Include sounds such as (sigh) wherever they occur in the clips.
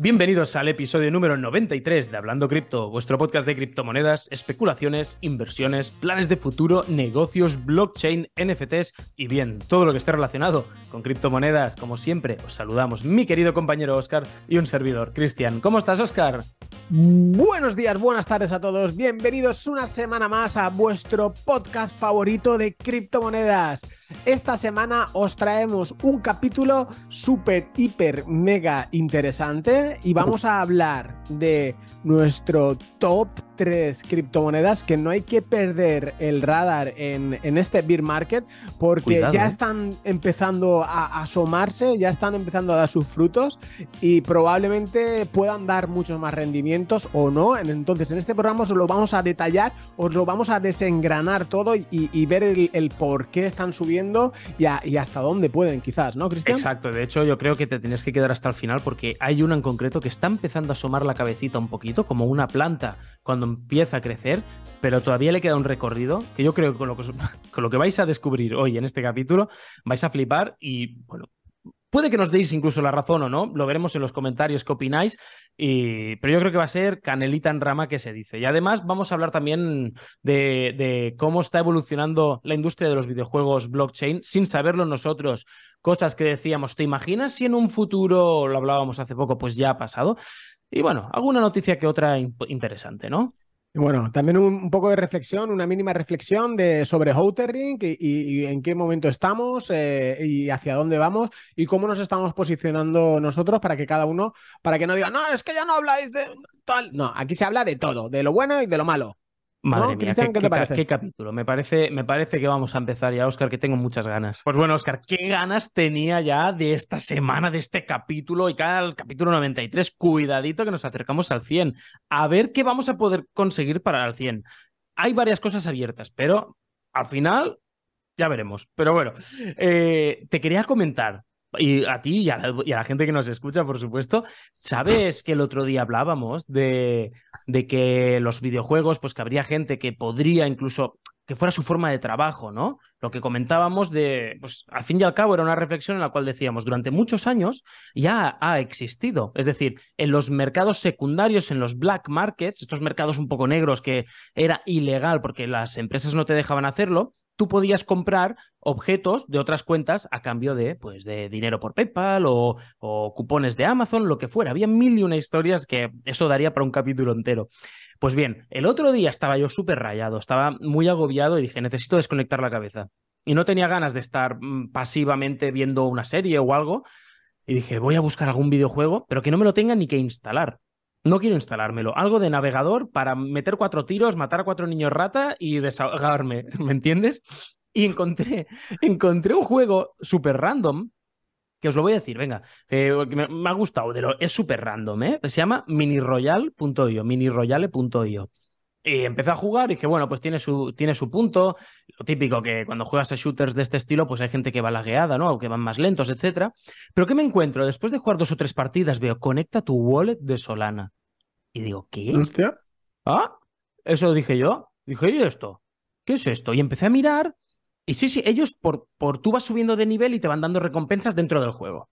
Bienvenidos al episodio número 93 de Hablando Cripto, vuestro podcast de criptomonedas, especulaciones, inversiones, planes de futuro, negocios, blockchain, NFTs y bien, todo lo que esté relacionado con criptomonedas. Como siempre, os saludamos mi querido compañero Oscar y un servidor, Cristian. ¿Cómo estás, Oscar? Buenos días, buenas tardes a todos. Bienvenidos una semana más a vuestro podcast favorito de criptomonedas. Esta semana os traemos un capítulo súper, hiper, mega interesante y vamos a hablar de nuestro top 3 criptomonedas que no hay que perder el radar en, este beer market porque Cuidado, ya eh. están empezando a asomarse, ya están empezando a dar sus frutos y probablemente puedan dar muchos más rendimientos o no. Entonces, en este programa os lo vamos a detallar, os lo vamos a desengranar todo y, y ver el, el por qué están subiendo y, a- y hasta dónde pueden, quizás, ¿no, Cristian? Exacto, de hecho yo creo que te tienes que quedar hasta el final porque hay una en concreto que está empezando a asomar la cabecita un poquito, como una planta cuando empieza a crecer, pero todavía le queda un recorrido que yo creo que con lo que, (laughs) con lo que vais a descubrir hoy en este capítulo vais a flipar y bueno. Puede que nos deis incluso la razón o no, lo veremos en los comentarios qué opináis, pero yo creo que va a ser canelita en rama que se dice. Y además vamos a hablar también de, de cómo está evolucionando la industria de los videojuegos blockchain sin saberlo nosotros, cosas que decíamos, ¿te imaginas si en un futuro, lo hablábamos hace poco, pues ya ha pasado? Y bueno, alguna noticia que otra in- interesante, ¿no? Bueno, también un, poco de reflexión, una mínima reflexión de, sobre Outering y, y- y en qué momento estamos eh, y hacia dónde vamos y cómo nos estamos posicionando nosotros para que cada uno, para que no diga, no, es que ya no habláis de tal. No, aquí se habla de todo, de lo bueno y de lo malo. Madre ¿No, mía, Cristian, qué, qué te qué ca- parece? qué capítulo. Me parece, me parece que vamos a empezar ya, Oscar, que tengo muchas ganas. Pues bueno, Oscar, qué ganas tenía ya de esta semana, de este capítulo y cada el capítulo 93. Cuidadito que nos acercamos al 100. A ver qué vamos a poder conseguir para el 100. Hay varias cosas abiertas, pero al final ya veremos. Pero bueno, eh, te quería comentar. Y a ti y a, la, gente que nos escucha, por supuesto, ¿sabes que el otro día hablábamos de, de que los videojuegos, pues que habría gente que podría incluso que fuera su forma de trabajo, ¿no? Lo que comentábamos de, pues al fin y al cabo era una reflexión en la cual decíamos, durante muchos años ya ha existido, es decir, en los mercados secundarios, en los black markets, estos mercados un poco negros que era ilegal porque las empresas no te dejaban hacerlo, tú podías comprar objetos de otras cuentas a cambio de, pues, de dinero por PayPal o, o cupones de Amazon, lo que fuera. Había mil y una historias que eso daría para un capítulo entero. Pues bien, el otro día estaba yo súper rayado, estaba muy agobiado y dije, necesito desconectar la cabeza. Y no tenía ganas de estar mm, pasivamente viendo una serie o algo. Y dije, voy a buscar algún videojuego, pero que no me lo tenga ni que instalar. No quiero instalármelo. Algo de navegador para meter cuatro tiros, matar a cuatro niños rata y desahogarme. (laughs) ¿Me entiendes? Y encontré, (laughs) encontré un juego súper random que os lo voy a decir, venga, que me, ha gustado, de lo, es súper random, ¿eh? Se llama miniroyal.io, miniroyale.io. Y empecé a jugar y dije, bueno, pues tiene su, tiene su punto. Lo típico que cuando juegas a shooters de este estilo, pues hay gente que va lagueada, ¿no? O que van más lentos, etcétera. Pero ¿qué me encuentro? Después de jugar dos o tres partidas, veo, conecta tu wallet de Solana. Y digo, ¿qué? Hostia. Ah, eso dije yo. Dije, ¿y esto? ¿Qué es esto? Y empecé a mirar. Y sí, sí, ellos por, por tú vas subiendo de nivel y te van dando recompensas dentro del juego.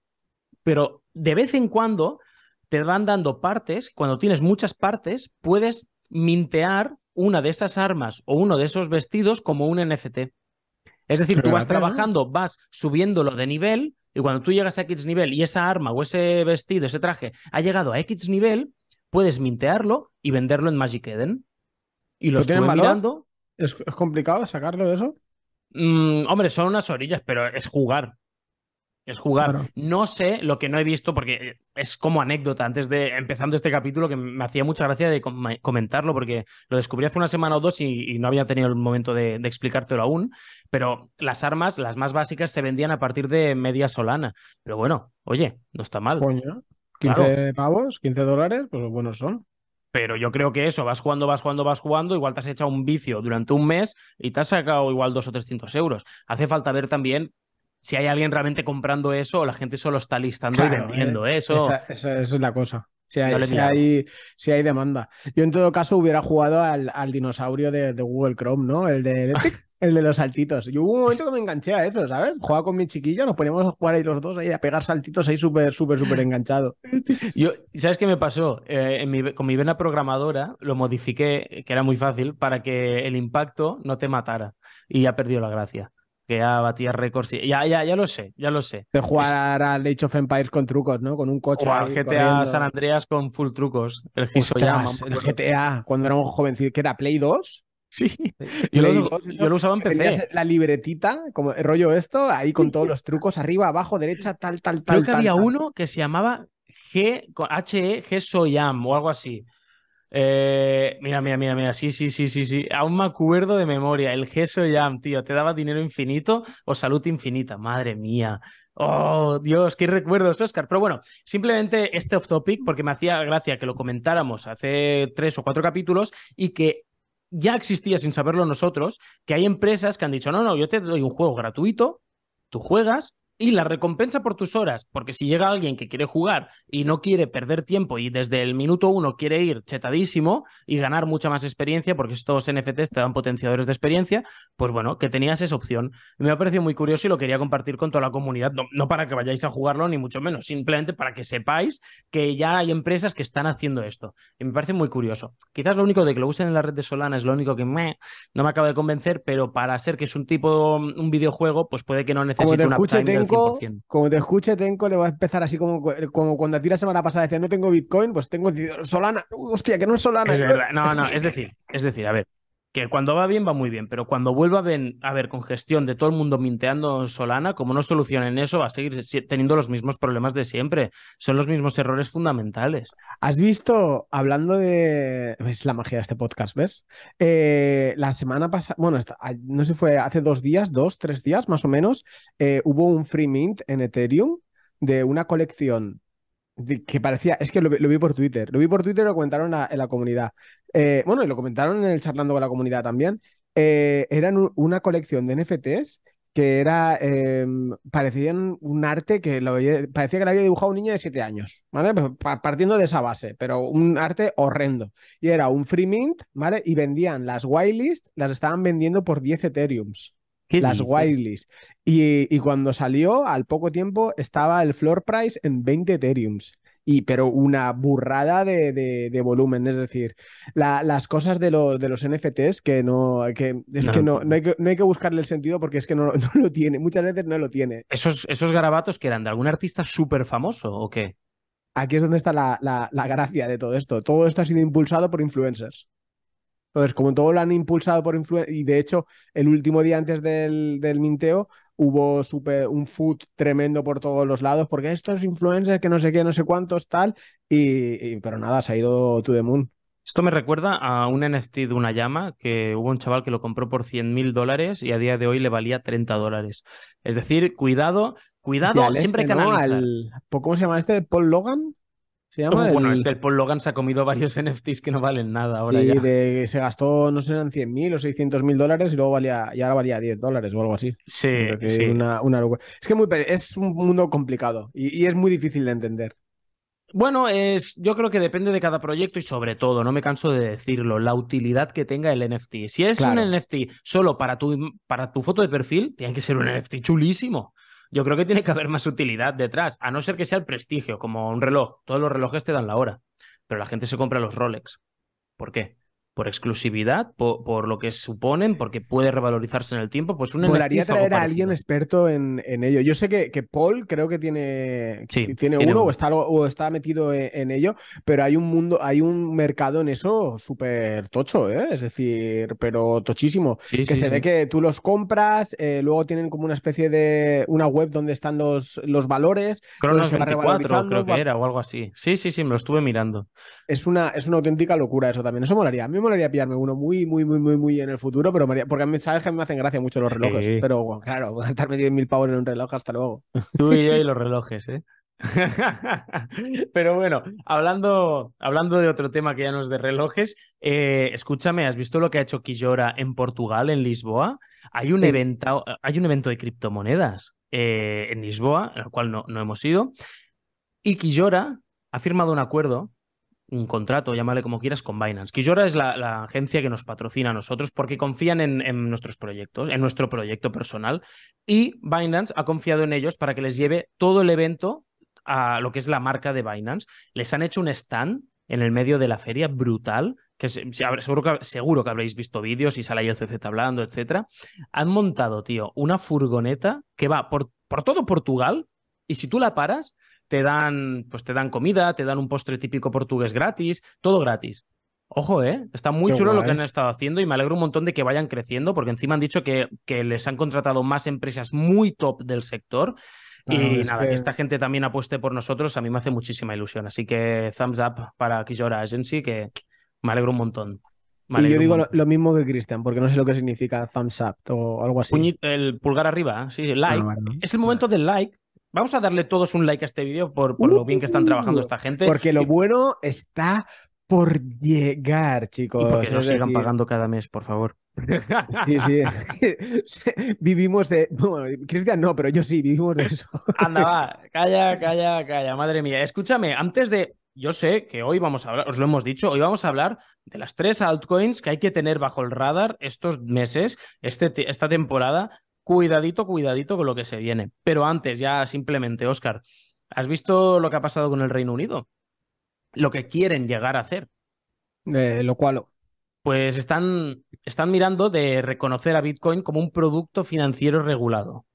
Pero de vez en cuando te van dando partes. Cuando tienes muchas partes, puedes mintear una de esas armas o uno de esos vestidos como un NFT. Es decir, tú vas trabajando, vas subiéndolo de nivel y cuando tú llegas a X nivel y esa arma o ese vestido, ese traje ha llegado a X nivel, puedes mintearlo y venderlo en Magic Eden. Y lo ¿Pero tienen estuve mirando. ¿Es, es complicado sacarlo de eso? Mm, hombre, son unas orillas, pero es jugar. Es jugar. Claro. No sé lo que no he visto, porque es como anécdota antes de empezando este capítulo, que me hacía mucha gracia de com- comentarlo, porque lo descubrí hace una semana o dos y, y no había tenido el momento de, de explicártelo aún. Pero las armas, las más básicas, se vendían a partir de media solana. Pero bueno, oye, no está mal. Coño. 15 Claro. pavos, 15 dólares, pues buenos son. Pero yo creo que eso, vas jugando, vas jugando, vas jugando, igual te has echado un vicio durante un mes y te has sacado igual dos o 300 euros. Hace falta ver también si hay alguien realmente comprando eso o la gente solo está listando y Claro, vendiendo eh, eso. Esa, esa- esa es la cosa. Si hay, si hay, si hay demanda. Yo en todo caso hubiera jugado al, al dinosaurio de, de Google Chrome, ¿no? El de El de los saltitos. Yo hubo un momento que me enganché a eso, ¿sabes? Jugaba con mi chiquilla, nos poníamos a jugar ahí los dos, ahí a pegar saltitos ahí súper, súper, súper enganchado. (laughs) Yo, ¿sabes qué me pasó? Eh, en mi- con mi vena programadora lo modifiqué, que era muy fácil, para que el impacto no te matara. Y ya perdió la gracia. Que ya batía récords. y- Ya, ya, ya lo sé, ya lo sé. De jugar al Age of Empires con trucos, ¿no? Con un coche. O al GTA corriendo. San Andreas con full trucos. El el GTA, cuando éramos jovencitos, que era Play 2. Sí. Yo lo, 2, eso, yo lo usaba en tenías PC. la libretita, como el rollo esto, ahí con todos los trucos, arriba, abajo, derecha, tal, tal, tal. Creo que tal, había tal. uno que se llamaba G, HE, G Soyam o algo así. Eh, mira, mira, mira, mira, sí, sí, sí, sí, sí. Aún me acuerdo de memoria. El G Soyam, tío, te daba dinero infinito o salud infinita. Madre mía. Oh, Dios, qué recuerdos, Oscar. Pero bueno, simplemente este off topic, porque me hacía gracia que lo comentáramos hace tres o cuatro capítulos y que ya existía sin saberlo nosotros, que hay empresas que han dicho, no, no, yo te doy un juego gratuito, tú juegas y la recompensa por tus horas, porque si llega alguien que quiere jugar y no quiere perder tiempo y desde el minuto uno quiere ir chetadísimo y ganar mucha más experiencia, porque estos NFTs te dan potenciadores de experiencia, pues bueno, que tenías esa opción. Me ha parecido muy curioso y lo quería compartir con toda la comunidad, no, no para que vayáis a jugarlo ni mucho menos, simplemente para que sepáis que ya hay empresas que están haciendo esto. Y me parece muy curioso. Quizás lo único de que lo usen en la red de Solana es lo único que me, no me acaba de convencer, pero para ser que es un tipo, un videojuego, pues puede que no necesite te una Tenko, 100%. como te escuche Tenko, le va a empezar así como, como cuando a ti la semana pasada decía no tengo Bitcoin, pues tengo Solana. Uh, hostia, que no es Solana. Es verdad. No, no, es decir, es decir, a ver, que cuando va bien va muy bien, pero cuando vuelva a ver, a ver congestión de todo el mundo minteando en Solana, como no solucionen eso, va a seguir teniendo los mismos problemas de siempre. Son los mismos errores fundamentales. ¿Has visto, hablando de... Es la magia de este podcast, ¿ves? Eh, la semana pasada, bueno, no sé fue hace dos días, dos, tres días más o menos, eh, hubo un free mint en Ethereum de una colección que parecía, es que lo, vi- por Twitter, lo vi por Twitter y lo comentaron en la comunidad. Eh, bueno, y lo comentaron en el charlando con la comunidad también. Eh, eran un- una colección de NFTs que era, eh, parecían un arte que parecía que lo había dibujado un niño de 7 años, ¿vale? Pues, pa- Partiendo de esa base, pero un arte horrendo. Y era un free mint, ¿vale? Y vendían las whitelist, las estaban vendiendo por 10 Ethereums ¿Qué las whitelist. Y, y cuando salió, al poco tiempo, estaba el floor price en 20 Ethereums. Y, pero una burrada de, de- de volumen, es decir, la- las cosas de, lo- de los NFTs que no, que es No. que no, no hay que no hay que buscarle el sentido porque es que no, (laughs) no lo tiene, muchas veces no lo tiene. ¿Esos, esos garabatos que eran de algún artista súper famoso o qué? Aquí es donde está la, la- la gracia de todo esto. Todo esto ha sido impulsado por influencers. Entonces, como todo lo han impulsado por influencers, y de hecho, el último día antes del, del minteo hubo súper- un food tremendo por todos los lados, porque estos influencers que no sé qué, no sé cuántos, tal, y, y- pero nada, se ha ido to the moon. Esto me recuerda a un NFT de una llama que hubo un chaval que lo compró por 100 mil dólares y a día de hoy le valía 30 dólares. Es decir, cuidado, cuidado, siempre este, que ¿no? Al- ¿cómo se llama este? ¿Paul Logan? ¿Se llama? Oh, bueno, El- este el Paul Logan se ha comido varios (laughs) NFTs que no valen nada ahora y ya. de- se gastó, no sé, eran 100 mil o 600 mil dólares y luego valía, y ahora valía 10 dólares o algo así. Sí. Una, una. Es que muy es un mundo complicado y, y es muy difícil de entender. Bueno, es, yo creo que depende de cada proyecto y sobre todo, no me canso de decirlo, la utilidad que tenga el NFT. Si es Claro. un NFT solo para tu, para tu foto de perfil, tiene que ser un NFT chulísimo. Yo creo que tiene que haber más utilidad detrás, a no ser que sea el prestigio, como un reloj. Todos los relojes te dan la hora, pero la gente se compra los Rolex. ¿Por qué? ¿Por exclusividad? ¿Por, por lo que suponen? ¿Porque puede revalorizarse en el tiempo? Pues un NFT Molaría es algo traer a alguien experto en, en ello. Yo sé que, que Paul creo que tiene, Sí, tiene tiene uno uno. o está, o está metido en, en ello, pero hay un mundo, hay un mercado en eso súper tocho, ¿eh? Es decir, pero tochísimo. Sí, que sí, se ve que tú los compras, eh, luego tienen como una especie de una web donde están los, los valores. Cronos se va 24 revalorizando, creo que era o algo así. Sí, sí, sí, me lo estuve mirando. Es una, es una auténtica locura eso también. Eso molaría. A mí me molaría pillarme uno muy, muy, muy, muy, muy en el futuro, pero molaría- porque a mí sabes que a mí me hacen gracia mucho los Sí. relojes. Pero bueno, claro, (laughs) gastarme 10.000 pavos en un reloj, hasta luego. Tú y yo y los relojes, ¿eh? (laughs) Pero bueno, hablando, hablando de otro tema que ya no es de relojes, eh, escúchame, ¿has visto lo que ha hecho Quillora en Portugal, en Lisboa? Hay un, Sí. evento, hay un evento de criptomonedas eh, en Lisboa, al cual no, no hemos ido, y Quillora ha firmado un acuerdo un contrato, llámale como quieras, con Binance. Kijora es la, la agencia que nos patrocina a nosotros porque confían en, en, nuestros proyectos, en nuestro proyecto personal. Y Binance ha confiado en ellos para que les lleve todo el evento a lo que es la marca de Binance. Les han hecho un stand en el medio de la feria brutal, que seguro que, seguro que habréis visto vídeos y sale ahí el CZ hablando, etcétera. Han montado, tío, una furgoneta que va por, por todo Portugal y si tú la paras, te dan, pues te dan comida, te dan un postre típico portugués gratis, todo gratis. Ojo, ¿eh? Está muy Qué chulo guay. lo que han estado haciendo y me alegro un montón de que vayan creciendo, porque encima han dicho que, que les han contratado más empresas muy top del sector. Claro, y nada, que... que... esta gente también apueste por nosotros, a mí me hace muchísima ilusión. Así que thumbs up para Kijora Agency, que me alegro un montón. y yo digo lo, lo, mismo que Cristian, porque no sé lo que significa thumbs up o algo así. El pulgar arriba, sí, like. Ah, bueno. Es el momento del like. Vamos a darle todos un like a este vídeo por, por uh, lo bien que están trabajando esta gente. Porque lo bueno está por llegar, chicos. Y porque nos sigan decir... pagando cada mes, por favor. Sí, sí. (laughs) (laughs) vivimos de. Bueno, Cristian no, pero yo sí, vivimos de eso. (laughs) Anda, va. Calla, calla, calla. Madre mía. Escúchame, antes de. Yo sé que hoy vamos a hablar, os lo hemos dicho, hoy vamos a hablar de las tres altcoins que hay que tener bajo el radar estos meses, este, esta temporada. Cuidadito, cuidadito con lo que se viene. Pero antes, ya simplemente, Oscar, ¿has visto lo que ha pasado con el Reino Unido? Lo que quieren llegar a hacer. Eh, lo cual. Pues están, están mirando de reconocer a Bitcoin como un producto financiero regulado.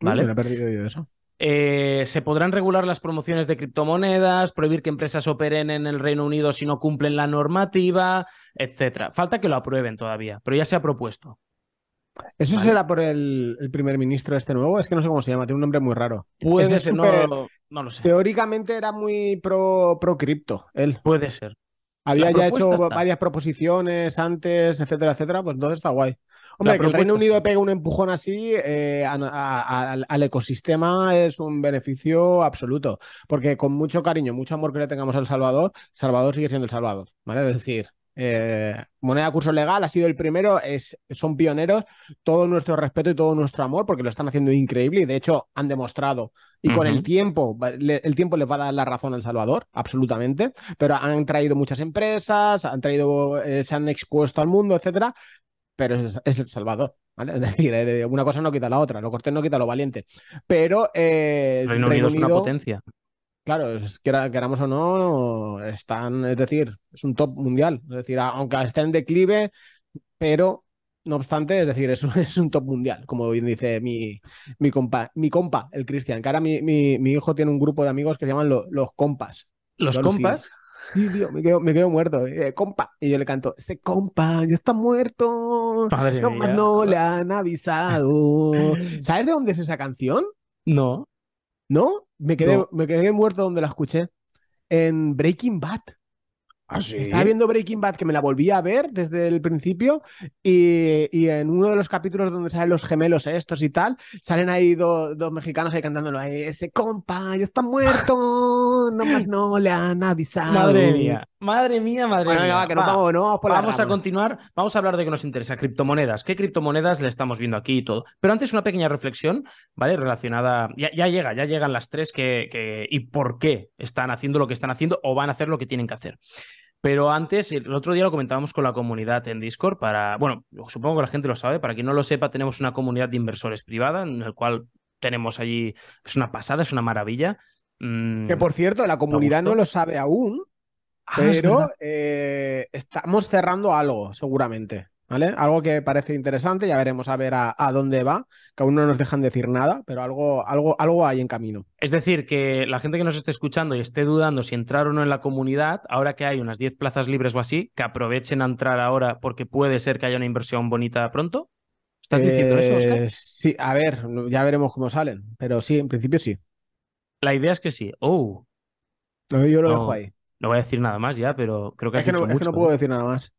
¿Vale? Me he perdido yo eso. Eh, se podrán regular las promociones de criptomonedas, prohibir que empresas operen en el Reino Unido si no cumplen la normativa, etcétera. Falta que lo aprueben todavía, pero ya se ha propuesto. ¿Eso vale. será por el, el, primer ministro este nuevo? Es que no sé cómo se llama, tiene un nombre muy raro. Puede ser, super, no, no, lo sé. Teóricamente era muy pro, pro cripto, él. Puede ser. Había ya hecho está. varias proposiciones antes, etcétera, etcétera, pues entonces está guay. Hombre, que el Reino Unido pegue un empujón así eh, a, a, a, al ecosistema es un beneficio absoluto. Porque con mucho cariño, mucho amor que le tengamos al Salvador, Salvador sigue siendo el Salvador. ¿vale? Es decir, eh, moneda curso legal ha sido el primero, es, son pioneros, todo nuestro respeto y todo nuestro amor porque lo están haciendo increíble y de hecho han demostrado y uh -huh. con el tiempo, le, el tiempo les va a dar la razón al Salvador, absolutamente, pero han traído muchas empresas, han traído, eh, se han expuesto al mundo, etcétera, pero es, es, el Salvador, ¿vale? (laughs) Es decir, eh, una cosa no quita la otra, lo cortés no quita lo valiente, pero eh, Reino, Reino Unido es una potencia. Claro, es, queramos o no, están, es decir, es un top mundial. Es decir, aunque esté en declive, pero no obstante, es decir, es un, (laughs) es un top mundial, como bien dice mi, mi compa, mi compa, el Cristian, que ahora mi, mi, mi, hijo tiene un grupo de amigos que se llaman lo, los compas. ¿Los compas? Sí, tío, me quedo, me quedo muerto. Eh, compa. Y yo le canto, ese compa ya está muerto. Madre no, mía. no le han avisado. (laughs) ¿Sabes de dónde es esa canción? No. ¿No? Me quedé, no. me quedé muerto donde la escuché. En Breaking Bad. ¿Ah, sí? Estaba viendo Breaking Bad que me la volví a ver desde el principio y, y, en uno de los capítulos donde salen los gemelos estos y tal, salen ahí do, dos mexicanos ahí cantándolo ahí, ese compa ya está muerto, (laughs) nomás no le han avisado. Madre mía, madre mía, madre bueno, mía. Va, que no vamos, no vamos, por vamos a continuar, vamos a hablar de que nos interesa, criptomonedas. ¿Qué criptomonedas le estamos viendo aquí y todo? Pero antes una pequeña reflexión, ¿vale? Relacionada, ya, ya llega, ya llegan las tres que, que, y por qué están haciendo lo que están haciendo o van a hacer lo que tienen que hacer. Pero antes, el otro día lo comentábamos con la comunidad en Discord para, bueno, supongo que la gente lo sabe, para quien no lo sepa, tenemos una comunidad de inversores privada en el cual tenemos allí, es una pasada, es una maravilla. Mm, que por cierto, la comunidad no lo sabe aún, ah, pero eh, estamos cerrando algo, seguramente. ¿Vale? Algo que parece interesante, ya veremos a ver a, a, dónde va, que aún no nos dejan decir nada, pero algo, algo, algo hay en camino. Es decir, que la gente que nos esté escuchando y esté dudando si entrar o no en la comunidad, ahora que hay unas 10 plazas libres o así, que aprovechen a entrar ahora porque puede ser que haya una inversión bonita pronto. ¿Estás eh, diciendo eso, Oscar? Sí, a ver, ya veremos cómo salen, pero sí, en principio sí. La idea es que sí. Oh. No, yo lo no, dejo ahí. No voy a decir nada más ya, pero creo que es que, no, es que no puedo decir nada más.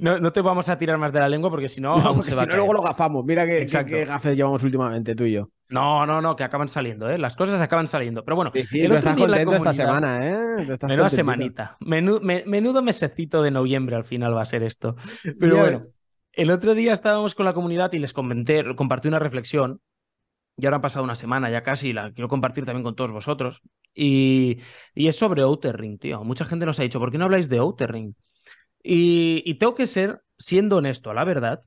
No, no, te vamos a tirar más de la lengua porque si no, no si no luego lo gafamos. Mira qué, qué, gafes llevamos últimamente tú y yo. No, no, no, que acaban saliendo, ¿eh? Las cosas acaban saliendo. Pero bueno, sí, sí, el estás contento esta semana, ¿eh? Estás menuda semanita. Menudo, menudo, mesecito de noviembre al final va a ser esto. Pero yes. bueno, el otro día estábamos con la comunidad y les comenté, compartí una reflexión y ahora han pasado una semana ya casi, la quiero compartir también con todos vosotros. Y, y es sobre Outer Ring, tío. Mucha gente nos ha dicho, ¿por qué no habláis de Outer Ring? Y, tengo que ser, siendo honesto, la verdad,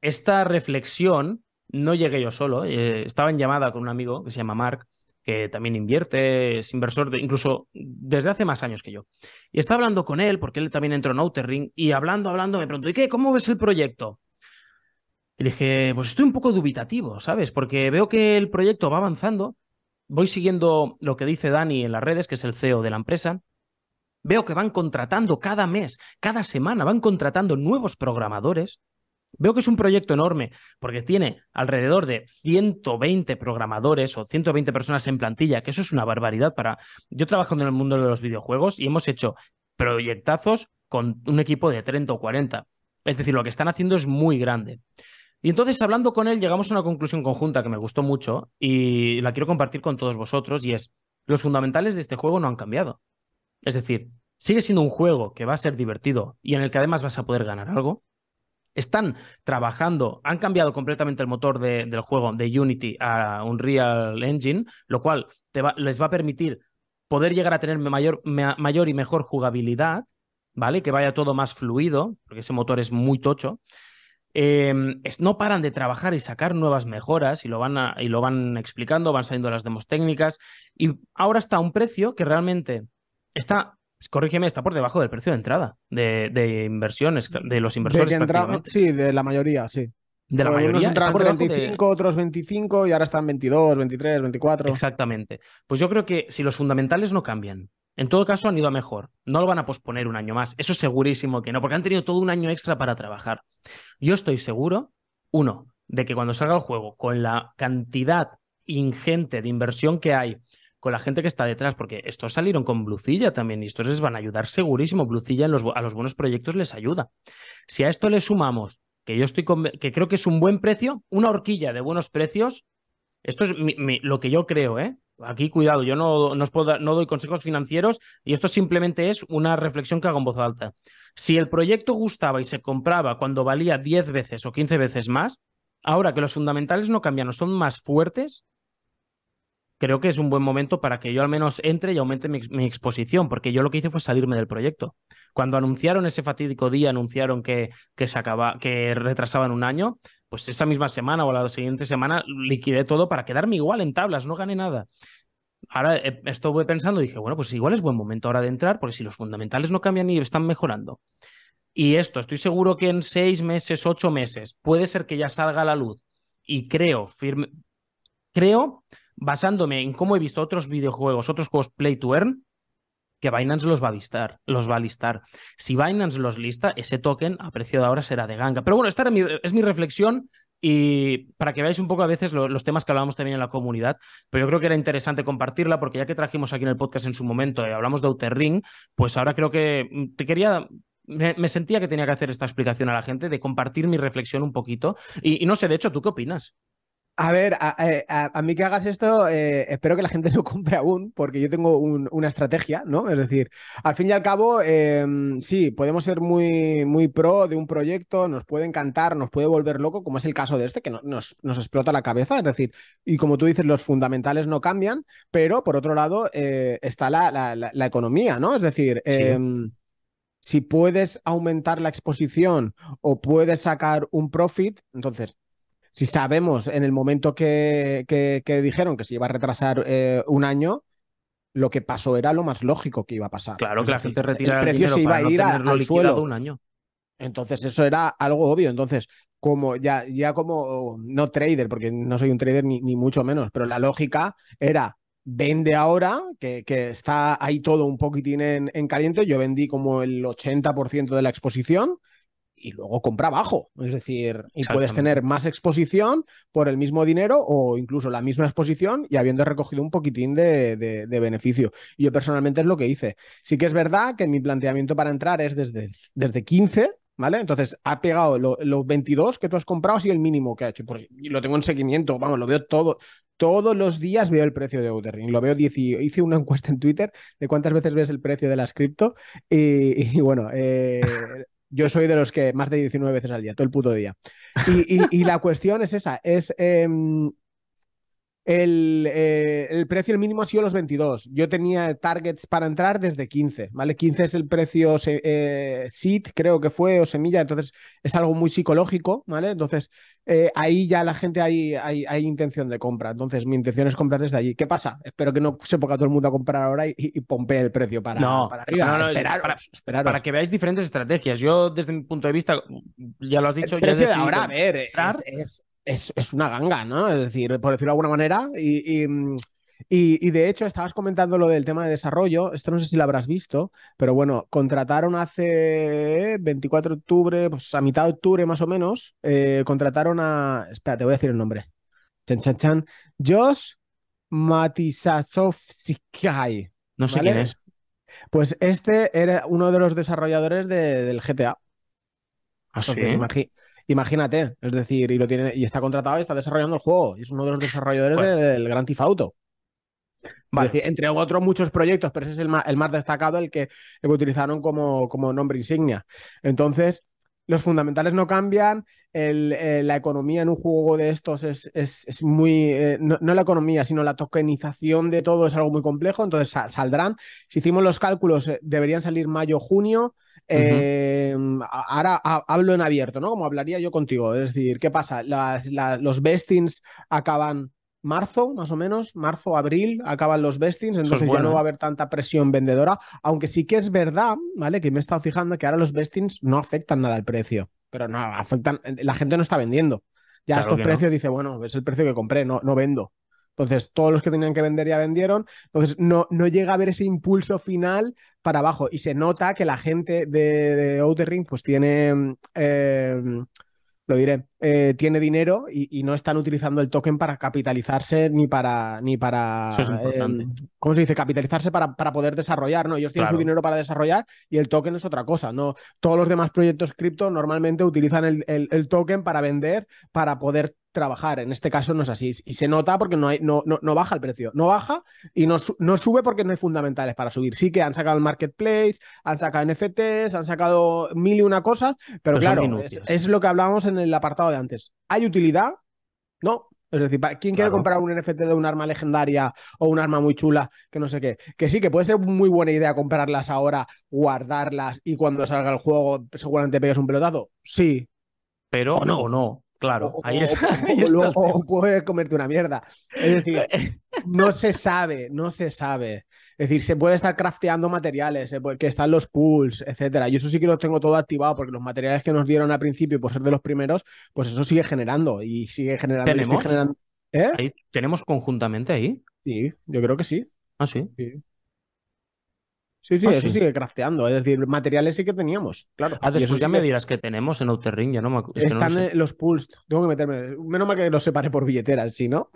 esta reflexión no llegué yo solo. Eh, estaba en llamada con un amigo que se llama Mark, que también invierte, es inversor de, incluso desde hace más años que yo. Y estaba hablando con él, porque él también entró en Outer Ring, y hablando, hablando, me preguntó, ¿y qué? ¿Cómo ves el proyecto? Y dije, pues estoy un poco dubitativo, ¿sabes? Porque veo que el proyecto va avanzando, voy siguiendo lo que dice Dani en las redes, que es el CEO de la empresa, veo que van contratando cada mes, cada semana, van contratando nuevos programadores. Veo que es un proyecto enorme porque tiene alrededor de 120 programadores o 120 personas en plantilla, que eso es una barbaridad para... Yo trabajo en el mundo de los videojuegos y hemos hecho proyectazos con un equipo de 30 o 40. Es decir, lo que están haciendo es muy grande. Y entonces, hablando con él, llegamos a una conclusión conjunta que me gustó mucho y la quiero compartir con todos vosotros y es, los fundamentales de este juego no han cambiado. Es decir, sigue siendo un juego que va a ser divertido y en el que además vas a poder ganar algo. Están trabajando, han cambiado completamente el motor de, del juego de Unity a Unreal Engine, lo cual les va a permitir poder llegar a tener mayor, mayor y mejor jugabilidad, ¿vale? Que vaya todo más fluido, porque ese motor es muy tocho. Em, no paran de trabajar y sacar nuevas mejoras y lo, van y lo van explicando, van saliendo las demos técnicas y ahora está a un precio que realmente está, corrígeme, está por debajo del precio de entrada de, inversiones, de los inversores. sí, de la mayoría, sí. De la mayoría. Unos 35, otros 25 y ahora están 22, 23, 24. Exactamente. Pues yo creo que si los fundamentales no cambian, en todo caso, han ido a mejor. No lo van a posponer un año más. Eso es segurísimo que no, porque han tenido todo un año extra para trabajar. Yo estoy seguro, uno, de que cuando salga el juego, con la cantidad ingente de inversión que hay, con la gente que está detrás, porque estos salieron con Blucilla también y estos les van a ayudar segurísimo. Blucilla a los buenos proyectos les ayuda. Si a esto le sumamos, que yo estoy que creo que es un buen precio, una horquilla de buenos precios, esto es lo que yo creo, ¿eh? Aquí, cuidado, yo no, no, puedo, no doy consejos financieros y esto simplemente es una reflexión que hago en voz alta. Si el proyecto gustaba y se compraba cuando valía 10 veces o 15 veces más, ahora que los fundamentales no cambian o son más fuertes, creo que es un buen momento para que yo al menos entre y aumente mi, exposición, porque yo lo que hice fue salirme del proyecto. Cuando anunciaron ese fatídico día, anunciaron que, que, se acaba, que retrasaban un año, pues esa misma semana o la siguiente semana liquidé todo para quedarme igual en tablas, no gané nada. Ahora eh, estuve pensando y dije, bueno, pues igual es buen momento ahora de entrar, porque si los fundamentales no cambian y están mejorando. Y esto, estoy seguro que en seis meses, ocho meses, puede ser que ya salga a la luz. Y creo, firme, creo, basándome en cómo he visto otros videojuegos, otros juegos Play to Earn, que Binance los va a listar, los va a listar. Si Binance los lista, ese token a precio de ahora será de ganga. Pero bueno, esta es mi reflexión y para que veáis un poco a veces los temas que hablábamos también en la comunidad, pero yo creo que era interesante compartirla porque ya que trajimos aquí en el podcast en su momento y hablamos de Outer Ring, pues ahora creo que mm, te quería me, sentía que tenía que hacer esta explicación a la gente, de compartir mi reflexión un poquito. y, no sé, de hecho, ¿tú qué opinas? A ver, a, mí que hagas esto, eh, espero que la gente (laughs) no compre aún, porque yo tengo una estrategia, ¿no? Es decir, al fin y al cabo, em, sí, podemos ser muy, muy pro de un proyecto, nos puede encantar, nos puede volver loco, como es el caso de este, que nos, nos explota la cabeza, es decir, y como tú dices, los fundamentales no cambian, pero por otro lado eh, está la, la, economía, ¿no? Es decir, em, si puedes aumentar la exposición o puedes sacar un profit, entonces si sabemos en el momento que, que, dijeron que se iba a retrasar eh, un año, lo que pasó era lo más lógico que iba a pasar. Claro, que la gente retira el precio se iba a ir al suelo. un año. Entonces, eso era algo obvio. Entonces, como ya, ya como no trader, porque no soy un trader ni, ni mucho menos, pero la lógica era vende ahora, que, que está ahí todo un poquitín en, en, caliente. Yo vendí como el 80% de la exposición y luego compra bajo. Es decir, y puedes tener más exposición por el mismo dinero o incluso la misma exposición y habiendo recogido un poquitín de, de, beneficio. Yo personalmente es lo que hice. Sí que es verdad que mi planteamiento para entrar es desde, desde 15. ¿Vale? Entonces ha pegado los 22 que tú has comprado, así el mínimo que ha hecho. y lo tengo en seguimiento, vamos, lo veo todo. Todos los días veo el precio de Outer Ring. Lo veo, hice una encuesta en Twitter de cuántas veces ves el precio de las cripto. Y, bueno, eh, yo soy de los que más de 19 veces al día, todo el puto día. Y, la cuestión es esa, es... Em, El, eh, el, precio mínimo ha sido los 22. Yo tenía targets para entrar desde 15, ¿vale? 15 es el precio eh, seed, creo que fue, o semilla, entonces es algo muy psicológico, ¿vale? Entonces eh, ahí ya la gente hay, hay, hay, intención de compra. Entonces mi intención es comprar desde allí. ¿Qué pasa? Espero que no se ponga todo el mundo a comprar ahora y, y pompee el precio para, no, para arriba. No, no, esperaros, para, para, que veáis diferentes estrategias. Yo desde mi punto de vista, ya lo has dicho, el precio ya de ahora, a ver, es, es es, es, una ganga, ¿no? Es decir, por decirlo de alguna manera. Y, y, y, de hecho, estabas comentando lo del tema de desarrollo. Esto no sé si lo habrás visto, pero bueno, contrataron hace 24 de octubre, pues a mitad de octubre más o menos, eh, contrataron a. Espera, te voy a decir el nombre. Chan, chan, chan. Josh Matisasovsky. No sé ¿vale? quién es. Pues este era uno de los desarrolladores de, del GTA. ¿Ah, sí? Imagínate, es decir, y lo tiene y está contratado y está desarrollando el juego. Y es uno de los desarrolladores bueno. del Gran Theft Auto. Vale. Es decir, entre otros muchos proyectos, pero ese es el más, el más destacado, el que, el que utilizaron como, como, nombre insignia. Entonces, los fundamentales no cambian, el, eh, la economía en un juego de estos es, es, es muy, eh, no, no, la economía, sino la tokenización de todo es algo muy complejo, entonces sal, saldrán, si hicimos los cálculos, eh, deberían salir mayo, junio, uh -huh. ahora ha, hablo en abierto, ¿no? Como hablaría yo contigo. Es decir, ¿qué pasa? Las, la, los bestings acaban marzo, más o menos, marzo, abril, acaban los bestings, entonces es bueno, ya no va a haber tanta presión vendedora, aunque sí que es verdad, ¿vale? Que me he estado fijando que ahora los bestings no afectan nada al precio, pero no, afectan, la gente no está vendiendo. Ya claro estos precios no. dice, bueno, es el precio que compré, no, no vendo. Entonces, todos los que tenían que vender ya vendieron. Entonces, no, no llega a haber ese impulso final para abajo. Y se nota que la gente de, de Outer Ring, pues tiene. Eh, lo diré, eh, tiene dinero y, y, no están utilizando el token para capitalizarse ni para, ni para, eh, ¿cómo se dice? Capitalizarse para, para poder desarrollar, ¿no? Ellos tienen claro. su dinero para desarrollar y el token es otra cosa, ¿no? Todos los demás proyectos cripto normalmente utilizan el, el, el token para vender, para poder trabajar. En este caso no es así. Y se nota porque no, hay, no, no, no baja el precio. No baja y no, no, sube porque no hay fundamentales para subir. Sí que han sacado el marketplace, han sacado NFTs, han sacado mil y una cosas, pero, pero claro, es, es, lo que hablábamos en el apartado de antes. ¿Hay utilidad? No. Es decir, ¿quién quiere comprar un NFT de un arma legendaria o un arma muy chula que no sé qué? Que sí, que puede ser muy buena idea comprarlas ahora, guardarlas y cuando salga el juego seguramente pegues un pelotazo. Sí. Pero o no. O no. Claro, o, ahí o, está. (laughs) Ahí o, está. o, puedes comerte una mierda. Es decir, (laughs) no se sabe, no se sabe. Es decir, se puede estar crafteando materiales, que están los pools, etcétera. Y eso sí que lo tengo todo activado, porque los materiales que nos dieron al principio, por ser de los primeros, pues eso sigue generando y sigue generando. ¿Tenemos? generando... ¿Eh? ¿Tenemos conjuntamente ahí? Sí, yo creo que sí. Ah, sí. sí. Sí, sí, ah, eso sí. sigue crafteando. Es decir, materiales sí que teníamos, claro. Ah, después ya me dirás que tenemos en Outer Ring, ya no me es Están no los pools, tengo que meterme. Menos mal que los separe por billeteras, si no.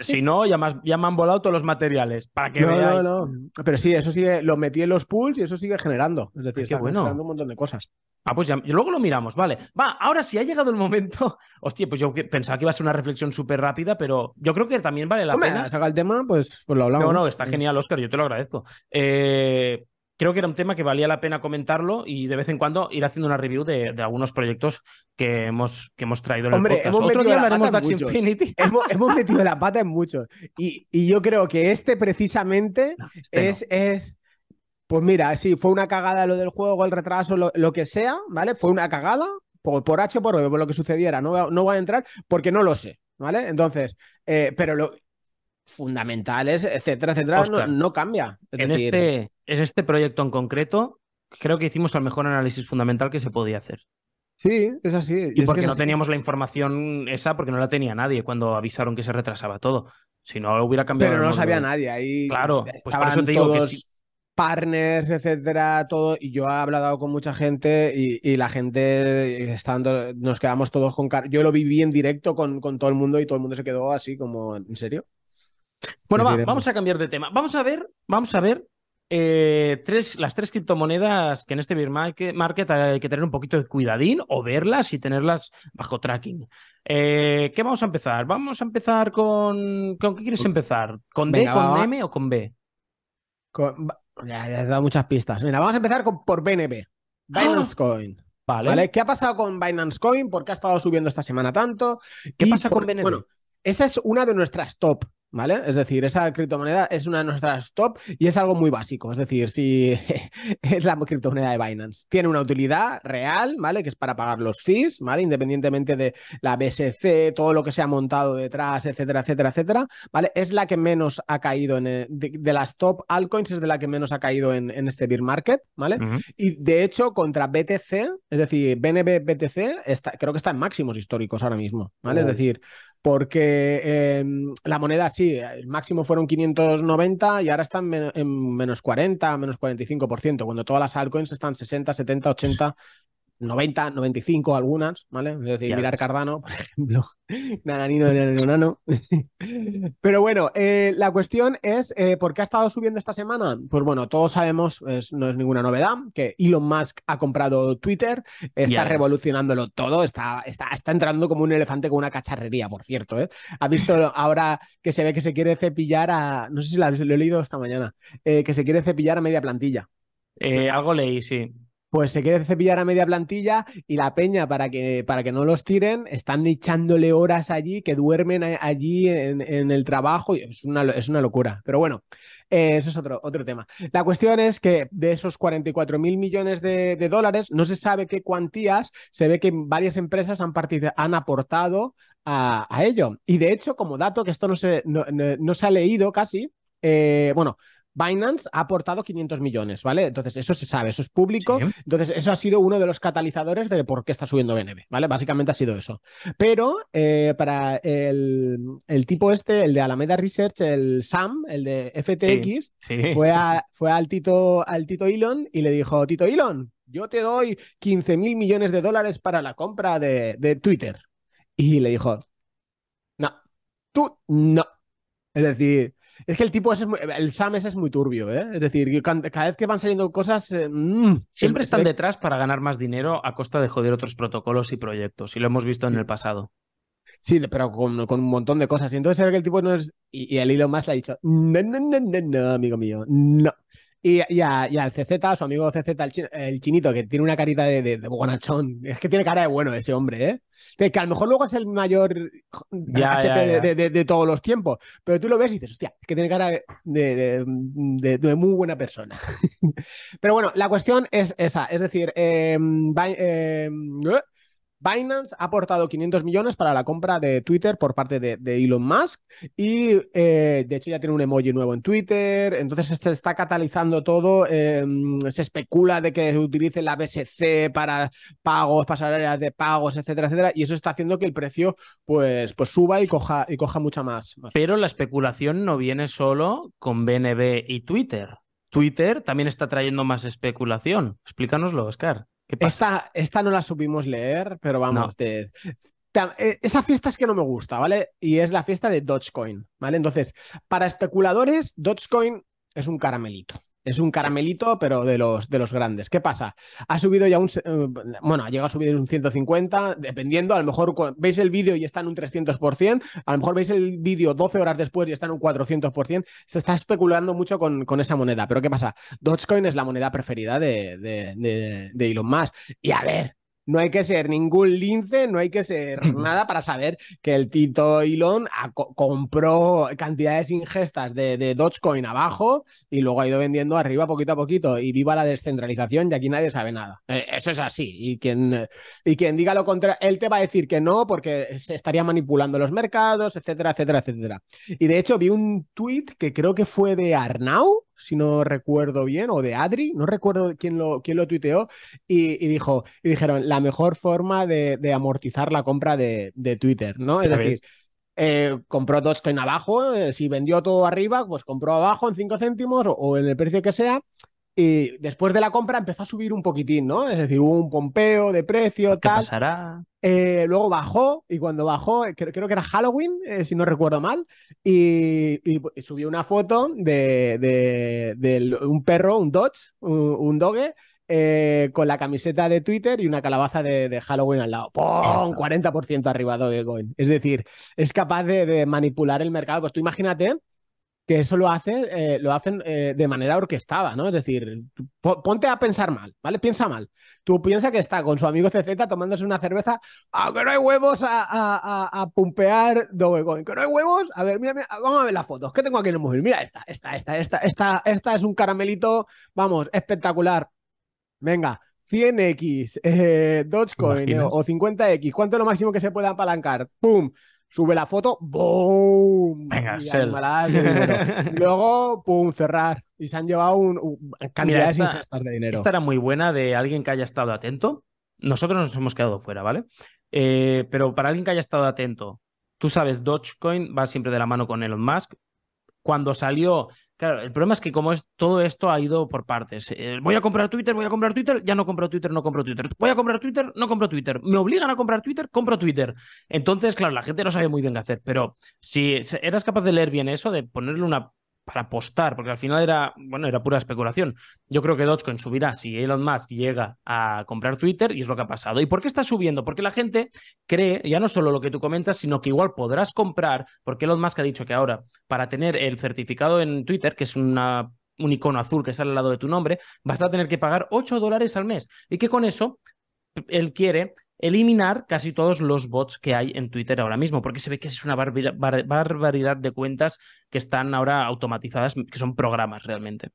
si no, ya, más, ya me han volado todos los materiales, para que no, veáis. No, no. Pero sí, eso sigue, lo metí en los pools y eso sigue generando. Es decir, Ay, está bueno. generando un montón de cosas. Ah, pues ya, luego lo miramos, vale. Va, ahora sí ha llegado el momento. (laughs) Hostia, pues yo pensaba que iba a ser una reflexión súper rápida, pero yo creo que también vale la Hombre, pena. saca el tema, pues, pues lo hablamos. No, no, está genial, Oscar, yo te lo agradezco. Eh, creo que era un tema que valía la pena comentarlo y de vez en cuando ir haciendo una review de, de algunos proyectos que hemos, que hemos traído en Hombre, el podcast. Hemos Otro día hablaremos de Axie Infinity. (laughs) Hemos, hemos, metido la pata en muchos. Y, y, yo creo que este precisamente no, este es, no. es, Pues mira, sí, fue una cagada lo del juego, el retraso, lo, lo que sea, ¿vale? Fue una cagada por, por H por B, por lo que sucediera. No, no voy a entrar porque no lo sé, ¿vale? Entonces, eh, pero lo, fundamentales, etcétera, etcétera, Oscar, no, no, cambia. Es en, decir... este, en este proyecto en concreto, creo que hicimos el mejor análisis fundamental que se podía hacer. Sí, es así. Y, es porque que no así. teníamos la información esa, porque no la tenía nadie cuando avisaron que se retrasaba todo. Si no, hubiera cambiado. Pero no sabía nadie. Ahí claro, pues por eso te digo que sí. partners, etcétera, todo. Y yo he hablado con mucha gente y, y la gente estando, nos quedamos todos con car Yo lo viví en directo con, con, todo el mundo y todo el mundo se quedó así como, ¿en serio? Bueno, va, vamos a cambiar de tema. Vamos a ver, vamos a ver eh, tres, las tres criptomonedas que en este bear market hay que tener un poquito de cuidadín o verlas y tenerlas bajo tracking. Eh, ¿Qué vamos a empezar? Vamos a empezar con. ¿Con qué quieres empezar? ¿Con Venga, D, con va, M o con B? Con, ya, ya he dado muchas pistas. Mira, vamos a empezar con, por BNB. (gasps) Binance ¡Ah! Coin. Vale. vale. ¿Qué ha pasado con Binance Coin? ¿Por qué ha estado subiendo esta semana tanto? ¿Qué y pasa por, con BNB? Bueno, esa es una de nuestras top. ¿Vale? Es decir, esa criptomoneda es una de nuestras top y es algo muy básico. Es decir, si (laughs) es la criptomoneda de Binance, tiene una utilidad real, ¿vale? Que es para pagar los fees, ¿vale? Independientemente de la BSC, todo lo que se ha montado detrás, etcétera, etcétera, etcétera, ¿vale? Es la que menos ha caído en de, las top altcoins, es de la que menos ha caído en, este bear market, ¿vale? Y de hecho, contra BTC, es decir, BNB BTC, está, creo que está en máximos históricos ahora mismo, ¿vale? Es decir, porque em, la moneda sí, el máximo fueron 590 y ahora están en menos 40, menos 45%, cuando todas las altcoins están 60, 70, 80, 90, 95 algunas, ¿vale? Es decir, mirar Cardano, por (laughs) ejemplo, nananino, nananino, nano. (laughs) Pero bueno, eh, la cuestión es, eh, ¿por qué ha estado subiendo esta semana? Pues bueno, todos sabemos, no es ninguna novedad, que Elon Musk ha comprado Twitter, está revolucionándolo todo, está, está, está entrando como un elefante con una cacharrería, por cierto, ¿eh? Ha visto ahora que se ve que se quiere cepillar a, no sé si lo, he leído esta mañana, eh, que se quiere cepillar a media plantilla. algo leí, sí pues se quiere cepillar a media plantilla y la peña para que, para que no los tiren, están echándole horas allí, que duermen allí en, el trabajo. Y es, una, es una locura. Pero bueno, eh, eso es otro, otro tema. La cuestión es que de esos 44 mil millones de, dólares, no se sabe qué cuantías, se ve que varias empresas han, han aportado a, ello. Y de hecho, como dato, que esto no se, no, se ha leído casi, eh, bueno, Binance ha aportado 500 millones, ¿vale? Entonces, eso se sabe, eso es público. Entonces, eso ha sido uno de los catalizadores de por qué está subiendo BNB, ¿vale? Básicamente ha sido eso. Pero eh, para el, tipo este, el de Alameda Research, el SAM, el de FTX, Fue, fue al, Tito, al Tito Elon y le dijo, Tito Elon, yo te doy 15 mil millones de dólares para la compra de, de Twitter. Y le dijo, no, tú no. Es decir, es que el tipo ese es el Sam ese es muy turbio, ¿eh? Es decir, cada vez que van saliendo cosas. Eh, mm, Siempre están detrás para ganar más dinero a costa de joder otros protocolos y proyectos. Y lo hemos visto en el pasado. Sí, pero con, un montón de cosas. Y entonces el tipo no es. Y, el hilo más le ha dicho: no, no, no, no, no, amigo mío, no. Y, y, a, al CZ, su amigo CZ, el, chinito, que tiene una carita de, de, bonachón. Es que tiene cara de bueno ese hombre, ¿eh? Que, a lo mejor luego es el mayor HP De, todos los tiempos. Pero tú lo ves y dices, hostia, es que tiene cara de, muy buena persona. (laughs) pero bueno, la cuestión es esa. Es decir, eh, eh, Binance ha aportado 500 millones para la compra de Twitter por parte de, Elon Musk y eh, de hecho ya tiene un emoji nuevo en Twitter, entonces se está catalizando todo, em, se especula de que utilice la BSC para pagos, pasarelas de pagos, etcétera, etcétera, y eso está haciendo que el precio pues, pues suba y coja, y coja mucha más, más. Pero la especulación no viene solo con BNB y Twitter. Twitter también está trayendo más especulación. Explícanoslo, Oscar. Esta, esta no la supimos leer, pero vamos, eh, esa fiesta es que no me gusta, ¿vale? Y es la fiesta de Dogecoin, ¿vale? Entonces, para especuladores, Dogecoin es un caramelito. Es un caramelito, pero de los, de los grandes. ¿Qué pasa? Ha subido ya un. Eh, bueno, ha llegado a subir un 150, dependiendo. A lo mejor veis el vídeo y está en un 300%. A lo mejor veis el vídeo 12 horas después y está en un 400%. Se está especulando mucho con, con esa moneda. Pero ¿qué pasa? Dogecoin es la moneda preferida de, de, de Elon Musk. Y a ver, no hay que ser ningún lince, no hay que ser nada para saber que el Tito Elon compró cantidades ingestas de, de, Dogecoin abajo y luego ha ido vendiendo arriba poquito a poquito. Y viva la descentralización y aquí nadie sabe nada. Eh, eso es así. Y quien, y quien diga lo contrario, él te va a decir que no porque se estaría manipulando los mercados, etcétera, etcétera, etcétera. Y de hecho vi un tweet que creo que fue de Arnau si no recuerdo bien, o de Adri, no recuerdo quién lo, quién lo tuiteó, y, dijo, y dijeron, la mejor forma de, amortizar la compra de, Twitter, ¿no? Es decir, eh, compró Dogecoin abajo, eh, si vendió todo arriba, pues compró abajo en 5 céntimos o, en el precio que sea, y después de la compra empezó a subir un poquitín, ¿no? Es decir, hubo un pompeo de precio, ¿Qué pasará? Eh, luego bajó, y cuando bajó, creo, que era Halloween, eh, si no recuerdo mal, y, subió una foto de, un perro, un Dodge, un, Doge, eh, con la camiseta de Twitter y una calabaza de, Halloween al lado. ¡Pum! 40% arriba Dogecoin. Es decir, es capaz de, de manipular el mercado. Pues tú imagínate que eso lo, hace, eh, lo hacen eh, de manera orquestada, ¿no? Es decir, ponte a pensar mal, ¿vale? Piensa mal. Tú piensas que está con su amigo CZ tomándose una cerveza, aunque no hay huevos a, a, a, pumpear Dogecoin, que no hay huevos, a ver, mira, vamos a ver las fotos, ¿qué tengo aquí en el móvil? Mira esta, esta, esta, esta, esta, esta es un caramelito, vamos, espectacular. Venga, 100x, eh, Dogecoin o 50x, ¿cuánto es lo máximo que se puede apalancar? ¡Pum! Sube la foto, ¡boom! Venga, (laughs) Luego, ¡pum! cerrar. Y se han llevado un, cantidades de dinero. Esta era muy buena de alguien que haya estado atento. Nosotros nos hemos quedado fuera, ¿vale? Eh, pero para alguien que haya estado atento, tú sabes, Dogecoin va siempre de la mano con Elon Musk cuando salió, claro, el problema es que como es todo esto ha ido por partes. Eh, voy a comprar Twitter, voy a comprar Twitter, ya no compro Twitter, no compro Twitter. Voy a comprar Twitter, no compro Twitter. Me obligan a comprar Twitter, compro Twitter. Entonces, claro, la gente no sabe muy bien qué hacer, pero si eras capaz de leer bien eso, de ponerle una para apostar, porque al final era, bueno, era pura especulación. Yo creo que Dogecoin subirá si Elon Musk llega a comprar Twitter y es lo que ha pasado. ¿Y por qué está subiendo? Porque la gente cree, ya no solo lo que tú comentas, sino que igual podrás comprar, porque Elon Musk ha dicho que ahora, para tener el certificado en Twitter, que es una un icono azul que sale al lado de tu nombre, vas a tener que pagar 8 dólares al mes. Y que con eso él quiere eliminar casi todos los bots que hay en Twitter ahora mismo, porque se ve que es una barbaridad de cuentas que están ahora automatizadas, que son programas realmente.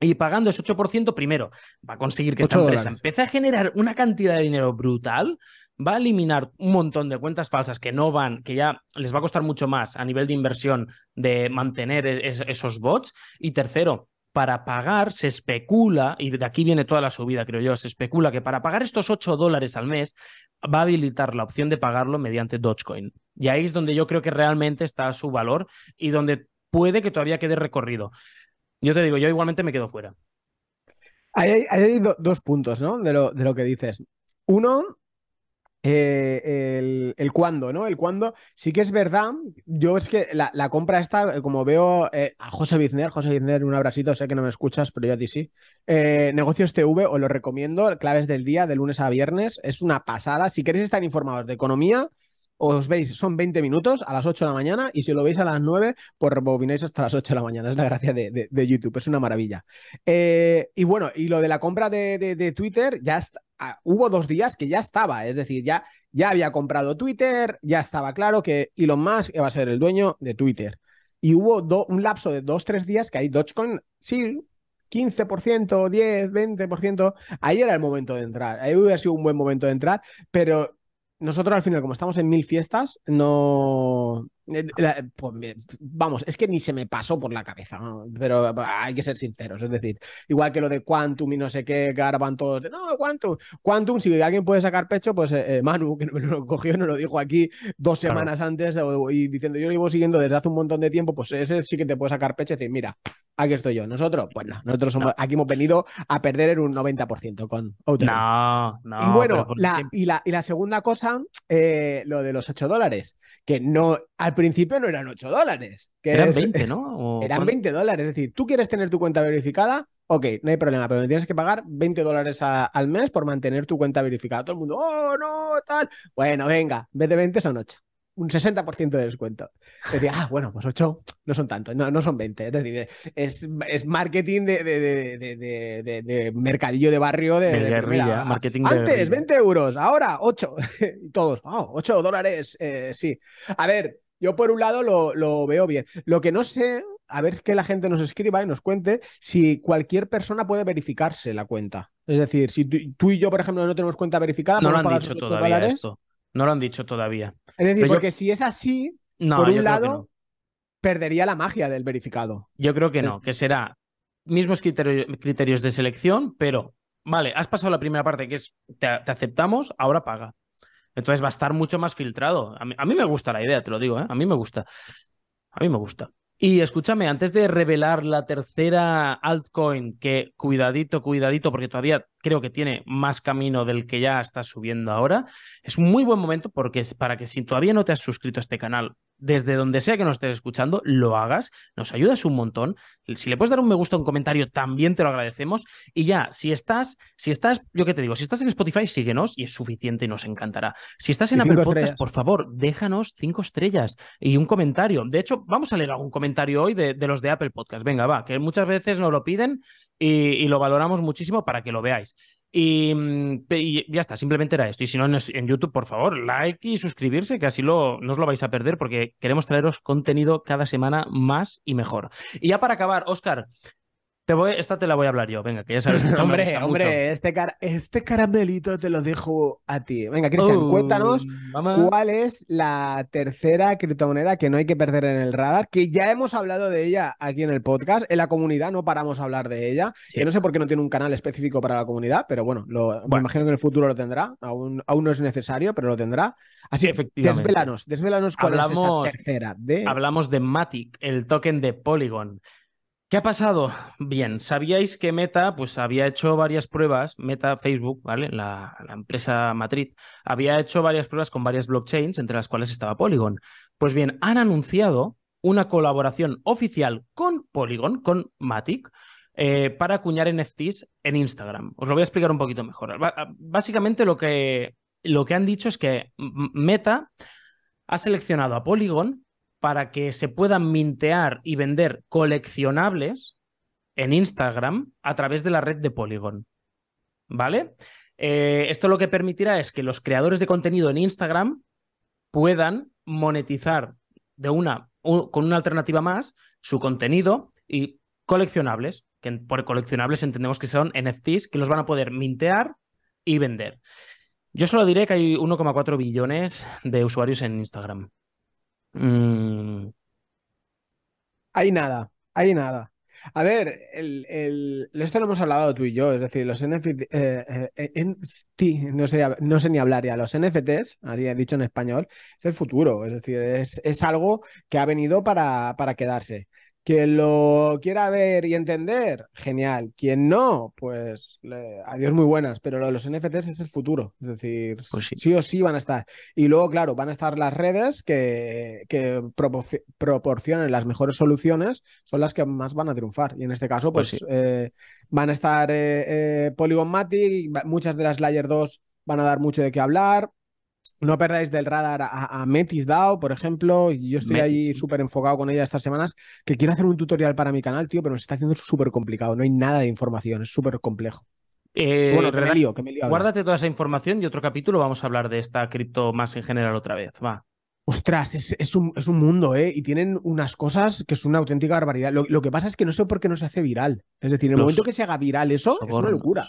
Y pagando ese 8%, primero, va a conseguir que esta empresa empiece a generar una cantidad de dinero brutal, va a eliminar un montón de cuentas falsas que no van, que ya les va a costar mucho más a nivel de inversión de mantener esos bots. Y tercero, para pagar, se especula, y de aquí viene toda la subida, creo yo, se especula que para pagar estos 8 dólares al mes va a habilitar la opción de pagarlo mediante Dogecoin. Y ahí es donde yo creo que realmente está su valor y donde puede que todavía quede recorrido. Yo te digo, yo igualmente me quedo fuera. Hay, hay, dos puntos, ¿no? De lo, de lo que dices. Uno, eh, el, el cuándo, ¿no? El cuándo. Sí que es verdad. Yo es que la, compra esta, eh, como veo eh, a José Bizner, José Bizner, un abracito, sé que no me escuchas, pero yo a ti sí. Negocios TV, os lo recomiendo, claves del día, de lunes a viernes. Es una pasada. Si queréis estar informados de economía, os veis, son 20 minutos a las 8 de la mañana y si lo veis a las 9, pues rebobináis hasta las 8 de la mañana. Es la gracia de, YouTube, es una maravilla. y bueno, y lo de la compra de, Twitter, ya Ah, hubo dos días que ya estaba, es decir, ya, ya había comprado Twitter, ya estaba claro que Elon Musk iba a ser el dueño de Twitter. Y hubo un lapso de dos, tres días que hay Dogecoin, sí, 15%, 10, 20%. Ahí era el momento de entrar. Ahí hubiera sido un buen momento de entrar, pero nosotros al final, como estamos en mil fiestas, no. Eh, pues, vamos, es que ni se me pasó por la cabeza, pero hay que ser sinceros. Es decir, igual que lo de Quantum y no sé qué, que ahora van todos de no, Quantum. Quantum, si alguien puede sacar pecho, pues eh, eh, Manu, que me lo cogió, nos lo dijo aquí dos semanas antes y diciendo yo lo llevo siguiendo desde hace un montón de tiempo, pues ese sí que te puede sacar pecho y decir, mira, aquí estoy yo. Nosotros, pues no, nosotros somos, aquí hemos venido a perder en un 90% con No, no. Y bueno, la, y, la, y la segunda cosa, eh, lo de los 8 dólares, que no, al principio no eran 8 dólares. Que eran 20, ¿no? (laughs) eran 20 dólares. Es decir, tú quieres tener tu cuenta verificada, ok, no hay problema, pero me tienes que pagar 20 dólares al mes por mantener tu cuenta verificada. Todo el mundo, oh, no, tal. Bueno, venga, en vez de 20 son 8 un 60% de descuento. Decía, ah, bueno, pues 8 no son tantos, no, no son 20. Es decir, es, es marketing de, de, de, mercadillo de barrio de, guerrilla, marketing Antes, 20 euros, ahora 8. (laughs) y todos, oh, 8 dólares, eh, sí. A ver, yo por un lado lo, lo veo bien. Lo que no sé, a ver que la gente nos escriba y nos cuente si cualquier persona puede verificarse la cuenta. Es decir, si tú, y yo, por ejemplo, no tenemos cuenta verificada, no lo han dicho todavía esto. No lo han dicho todavía. Es decir, porque si es así, por un lado, perdería la magia del verificado. Yo creo que no, que será mismos criterios de selección, pero vale, has pasado la primera parte que es te, aceptamos, ahora paga. Entonces va a estar mucho más filtrado. A mí, me gusta la idea, te lo digo, ¿eh? a mí me gusta. A mí me gusta. Y escúchame, antes de revelar la tercera altcoin, que cuidadito, cuidadito, porque todavía creo que tiene más camino del que ya está subiendo ahora, es un muy buen momento porque es para que si todavía no te has suscrito a este canal, desde donde sea que nos estés escuchando, lo hagas, nos ayudas un montón. Si le puedes dar un me gusta, un comentario, también te lo agradecemos. Y ya, si estás, si estás, yo qué te digo, si estás en Spotify, síguenos y es suficiente y nos encantará. Si estás en Apple Podcast, por favor, déjanos cinco estrellas y un comentario. De hecho, vamos a leer algún comentario hoy de, los de Apple Podcast. Venga, va, que muchas veces nos lo piden y lo valoramos muchísimo para que lo veáis. Mm, y, ya está, simplemente era esto. Y si no, en, YouTube, por favor, like y suscribirse, que así lo, no os lo vais a perder, porque queremos traeros contenido cada semana más y mejor. Y ya para acabar, Oscar, te voy, esta te la voy a hablar yo, venga, que ya sabes que Hombre, hombre, este, este caramelito te lo dejo a ti. Venga, Cristian, uh, cuéntanos cuál es la tercera criptomoneda que no hay que perder en el radar, que ya hemos hablado de ella aquí en el podcast, en la comunidad no paramos a hablar de ella, que no sé por qué no tiene un canal específico para la comunidad, pero bueno, me imagino que en el futuro lo tendrá, aún, aún no es necesario, pero lo tendrá. Así, efectivamente. desvélanos, desvélanos cuál es esa tercera. De... Hablamos de Matic, el token de Polygon. ¿Qué ha pasado? Bien, sabíais que Meta pues había hecho varias pruebas, Meta Facebook, ¿vale? La, empresa matriz, había hecho varias pruebas con varias blockchains, entre las cuales estaba Polygon. Pues bien, han anunciado una colaboración oficial con Polygon, con Matic, eh, para acuñar NFTs en Instagram. Os lo voy a explicar un poquito mejor. básicamente lo que, lo que han dicho es que Meta ha seleccionado a Polygon para que se puedan mintear y vender coleccionables en Instagram a través de la red de Polygon. ¿Vale? Eh, esto lo que permitirá es que los creadores de contenido en Instagram puedan monetizar de una, con una alternativa más su contenido y coleccionables, que por coleccionables entendemos que son NFTs, que los van a poder mintear y vender. Yo solo diré que hay 1,4 billones de usuarios en Instagram. Mm. Hay nada, hay nada. A ver, el, esto lo hemos hablado tú y yo, es decir, los NFT, eh, eh, no, sé, no sé ni hablar ya, los NFTs, así he dicho en español, es el futuro, es decir, es, es algo que ha venido para, para quedarse. Quien lo quiera ver y entender, genial. Quien no, pues adiós muy buenas. Pero lo de los NFTs es el futuro. Es decir, pues sí. o sí van a estar. Y luego, claro, van a estar las redes que, que proporcionen las mejores soluciones, son las que más van a triunfar. Y en este caso, pues, pues eh, van a estar eh, eh, Polygon Matic, muchas de las Layer 2 van a dar mucho de qué hablar. No perdáis del radar a, Metis DAO, por ejemplo. Y yo estoy ahí súper enfocado con ella estas semanas. Que quiero hacer un tutorial para mi canal, tío, pero me está haciendo súper complicado. No hay nada de información, es súper complejo. Eh, bueno, que me Guárdate toda esa información y otro capítulo vamos a hablar de esta cripto más en general otra vez. Va. Ostras, es, un, es un, mundo, ¿eh? Y tienen unas cosas que es una auténtica barbaridad. Lo, que pasa es que no sé por qué no se hace viral. Es decir, en el momento que se haga viral eso, es una locura.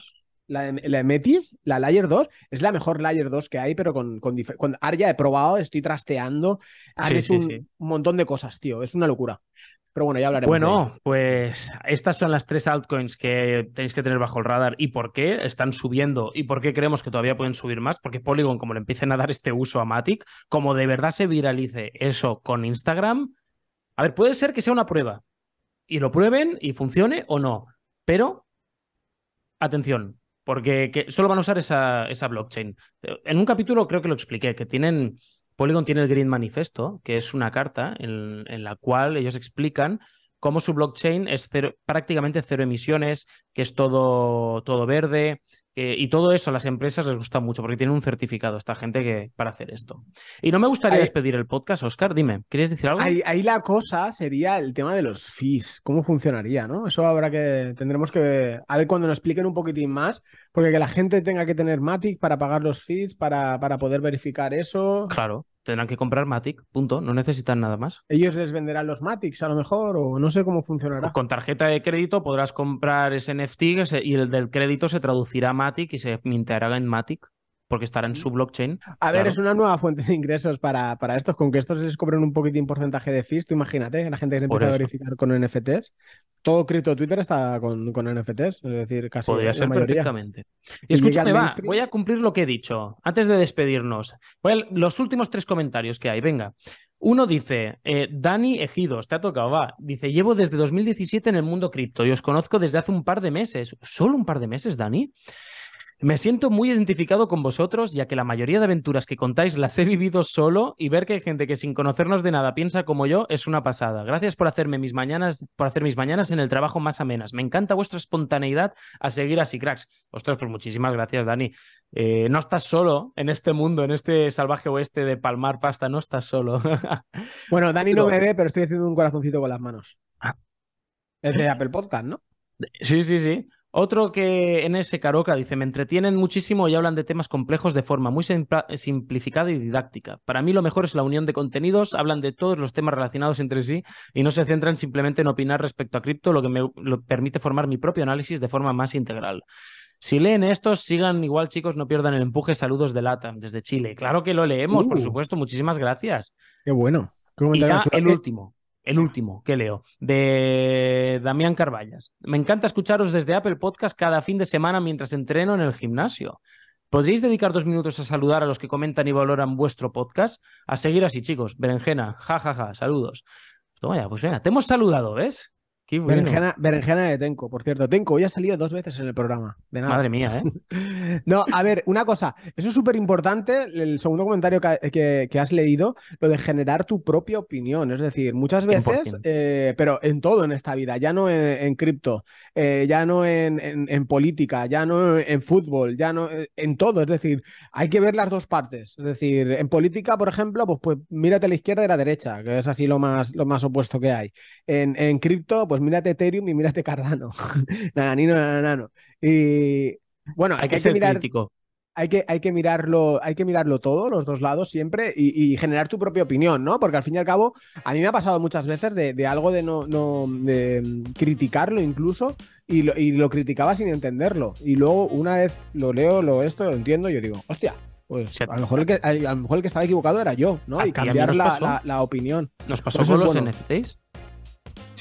La de, Metis, la Layer 2, es la mejor Layer 2 que hay, pero con, con, ya he probado, estoy trasteando. Haré un, montón de cosas, tío. Es una locura. Pero bueno, ya hablaremos. Bueno, pues estas son las tres altcoins que tenéis que tener bajo el radar y por qué están subiendo y por qué creemos que todavía pueden subir más. Porque Polygon, como le empiecen a dar este uso a Matic, como de verdad se viralice eso con Instagram, a ver, puede ser que sea una prueba y lo prueben y funcione o no. Pero, atención, porque solo van a usar esa, esa blockchain. En un capítulo creo que lo expliqué, que tienen, Polygon tiene el Green Manifesto, que es una carta en, en la cual ellos explican cómo su blockchain es prácticamente cero emisiones, que es todo, todo verde, y todo eso a las empresas les gusta mucho porque tienen un certificado esta gente que, para hacer esto. Y no me gustaría despedir el podcast, Oscar, dime, ¿quieres decir algo? Ahí, la cosa sería el tema de los fees, cómo funcionaría, ¿no? Eso habrá que, tendremos que, a ver cuando nos expliquen un poquitín más, porque que la gente tenga que tener Matic para pagar los fees, para, para poder verificar eso. Claro tendrán que comprar Matic, punto. No necesitan nada más. Ellos les venderán los Matics a lo mejor, o no sé cómo funcionará. con tarjeta de crédito podrás comprar ese NFT y el del crédito se traducirá a Matic y se minteará en Matic porque estará en su blockchain. A ver, es una nueva fuente de ingresos para, para estos. Con que estos les cobren un poquitín porcentaje de fees, tú imagínate, la gente que se empieza a verificar con NFTs. Todo cripto Twitter está con, con NFTs, es decir, casi. Podría ser perfectamente. Y escúchame, va, voy a cumplir lo que he dicho. Antes de despedirnos, los últimos tres comentarios que hay, venga. Uno dice, eh, Dani Ejidos, te ha tocado, va. Dice, llevo desde 2017 en el mundo cripto y os conozco desde hace un par de meses. ¿Solo un par de meses, Dani? Me siento muy identificado con vosotros, ya que la mayoría de aventuras que contáis las he vivido solo y ver que hay gente que sin conocernos de nada piensa como yo es una pasada. Gracias por hacerme mis mañanas, por hacer mis mañanas en el trabajo más amenas. Me encanta vuestra espontaneidad a seguir así, cracks. Ostras, pues muchísimas gracias, Dani. Eh, no estás solo en este mundo, en este salvaje oeste de palmar pasta, no estás solo. (laughs) bueno, Dani no me ve, pero estoy haciendo un corazoncito con las manos. Ah. Es de Apple Podcast, ¿no? Sí, sí, sí. Otro que en ese Caroca dice, me entretienen muchísimo y hablan de temas complejos de forma muy simplificada y didáctica. Para mí lo mejor es la unión de contenidos, hablan de todos los temas relacionados entre sí y no se centran simplemente en opinar respecto a cripto, lo que me permite formar mi propio análisis de forma más integral. Si leen estos, sigan igual, chicos, no pierdan el empuje. Saludos de Lata, desde Chile. Claro que lo leemos, por uh. supuesto. Muchísimas gracias. Qué bueno. y ya el último el último que leo, de Damián Carballas. Me encanta escucharos desde Apple Podcast cada fin de semana mientras entreno en el gimnasio. ¿Podríais dedicar dos minutos a saludar a los que comentan y valoran vuestro podcast? A seguir así, chicos. Berenjena, jajaja, ja, ja, saludos. Toma ya, pues venga, te hemos saludado, ¿ves? Berenjena, de Tenko, por cierto. Tenko hoy ha salido dos veces en el programa. Madre mía, ¿eh? (laughs) no, a ver, una cosa. Eso es súper importante, el segundo comentario que, has leído, lo de generar tu propia opinión. Es decir, muchas veces, eh, pero en todo en esta vida, ya no en, cripto, eh, ya no en, política, ya no en fútbol, ya no en todo. Es decir, hay que ver las dos partes. Es decir, en política, por ejemplo, pues, pues mírate a la izquierda y a la derecha, que es así lo más, lo más opuesto que hay. En, en cripto, pues mírate Ethereum y mírate Cardano. (laughs) nada, ni nada, nada. Y bueno, hay, que, ser mirar, crítico. Hay que, hay que, mirarlo, hay que mirarlo todo, los dos lados siempre, y, generar tu propia opinión, ¿no? Porque al fin y al cabo, a mí me ha pasado muchas veces de, algo de no, no de criticarlo incluso, y lo, y lo, criticaba sin entenderlo. Y luego, una vez lo leo, lo esto, lo entiendo, yo digo, hostia. Pues a, lo mejor el que, a, lo mejor el que estaba equivocado era yo, ¿no? Y cambiar la, la, opinión. ¿Nos pasó con los NFTs?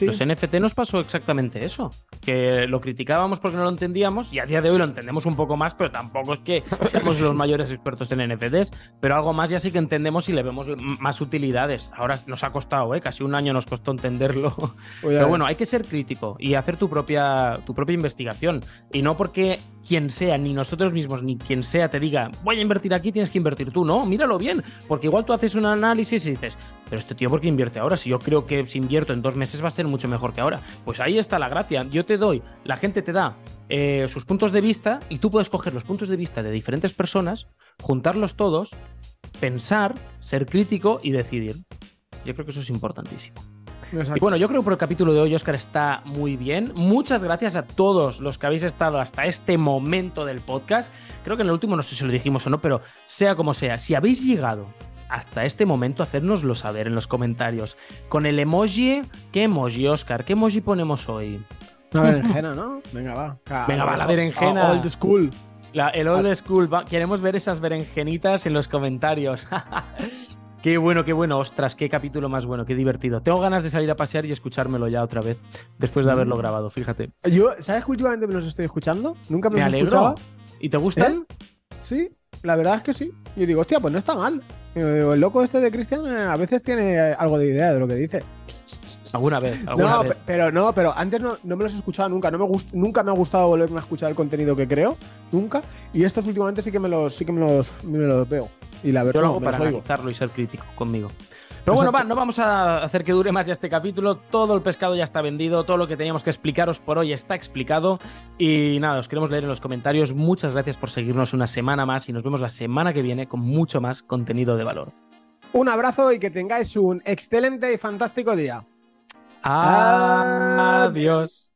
Los NFT nos pasó exactamente eso, que lo criticábamos porque no lo entendíamos y a día de hoy lo entendemos un poco más, pero tampoco es que seamos los mayores expertos en NFTs, pero algo más ya sí que entendemos y le vemos más utilidades. Ahora nos ha costado, ¿eh? casi un año nos costó entenderlo. pero bueno, hay que ser crítico y hacer tu propia, tu propia investigación. Y no porque quien sea, ni nosotros mismos, ni quien sea, te diga, voy a invertir aquí, tienes que invertir tú. No, míralo bien, porque igual tú haces un análisis y dices, pero este tío, ¿por qué invierte ahora? Si yo creo que si invierto en dos meses va a ser mucho mejor que ahora. Pues ahí está la gracia. Yo te doy, la gente te da eh, sus puntos de vista y tú puedes coger los puntos de vista de diferentes personas, juntarlos todos, pensar, ser crítico y decidir. Yo creo que eso es importantísimo. Y bueno, yo creo que por el capítulo de hoy, Oscar, está muy bien. Muchas gracias a todos los que habéis estado hasta este momento del podcast. Creo que en el último no sé si lo dijimos o no, pero sea como sea, si habéis llegado hasta este momento, hacérnoslo saber en los comentarios. Con el emoji, ¿qué emoji, Oscar? ¿Qué emoji ponemos hoy? Una (laughs) berenjena, ¿no? Venga, va. Venga, va, la berenjena. Old school. el old school. queremos ver esas berenjenitas en los comentarios. (laughs) Qué bueno, qué bueno, ostras, qué capítulo más bueno, qué divertido. Tengo ganas de salir a pasear y escuchármelo ya otra vez, después de haberlo mm. grabado, fíjate. Yo, ¿sabes que últimamente me los estoy escuchando? Nunca me, los escuchaba. ¿Y te gustan? ¿Eh? Sí, la verdad es que sí. Yo digo, hostia, pues no está mal. El loco este de Cristian eh, a veces tiene algo de idea de lo que dice. Alguna vez, no, pero no, pero antes no, me los he escuchado nunca. No me nunca me ha gustado volverme a escuchar el contenido que creo, nunca. Y estos últimamente sí que me los, sí que me los, me los veo. Y la verdad, Yo lo hago para analizarlo y ser crítico conmigo. Pero bueno, va, no vamos a hacer que dure más ya este capítulo. Todo el pescado ya está vendido, todo lo que teníamos que explicaros por hoy está explicado. Y nada, os queremos leer en los comentarios. Muchas gracias por seguirnos una semana más y nos vemos la semana que viene con mucho más contenido de valor. Un abrazo y que tengáis un excelente y fantástico día. Adiós.